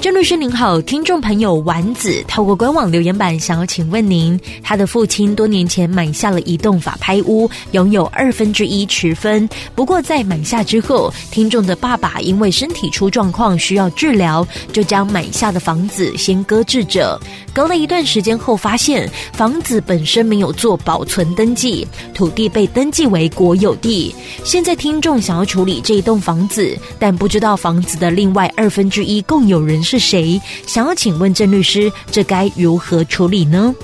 郑律师您好，听众朋友丸子透过官网留言板想要请问您，他的父亲多年前买下了一栋法拍屋，拥有二分之一持分。不过在买下之后，听众的爸爸因为身体出状况需要治疗，就将买下的房子先搁置着。隔了一段时间后，发现房子本身没有做保存登记，土地被登记为国有地。现在听众想要处理这一栋房子，但不知道房子的另外二分之一共有人是谁？想要请问郑律师，这该如何处理呢？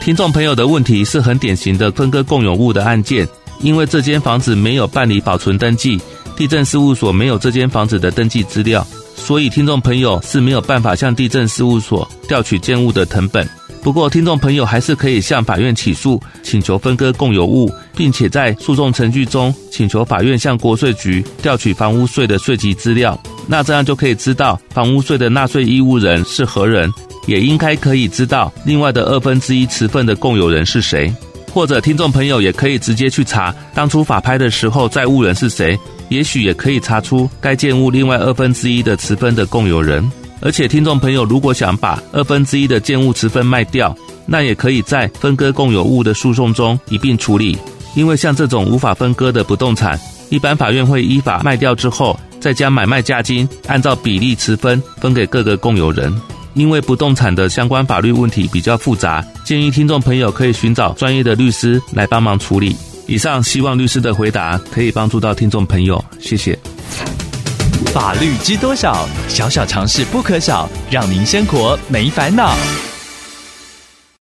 听众朋友的问题是很典型的分割共有物的案件，因为这间房子没有办理保存登记，地震事务所没有这间房子的登记资料，所以听众朋友是没有办法向地震事务所调取建物的成本。不过，听众朋友还是可以向法院起诉，请求分割共有物，并且在诉讼程序中请求法院向国税局调取房屋税的税籍资料。那这样就可以知道房屋税的纳税义务人是何人，也应该可以知道另外的二分之一持分的共有人是谁。或者，听众朋友也可以直接去查当初法拍的时候债务人是谁，也许也可以查出该建物另外二分之一的持分的共有人。而且，听众朋友如果想把二分之一的建物持分卖掉，那也可以在分割共有物的诉讼中一并处理。因为像这种无法分割的不动产，一般法院会依法卖掉之后，再将买卖价金按照比例持分分给各个共有人。因为不动产的相关法律问题比较复杂，建议听众朋友可以寻找专业的律师来帮忙处理。以上希望律师的回答可以帮助到听众朋友，谢谢。法律知多少？小小常识不可少，让您生活没烦恼。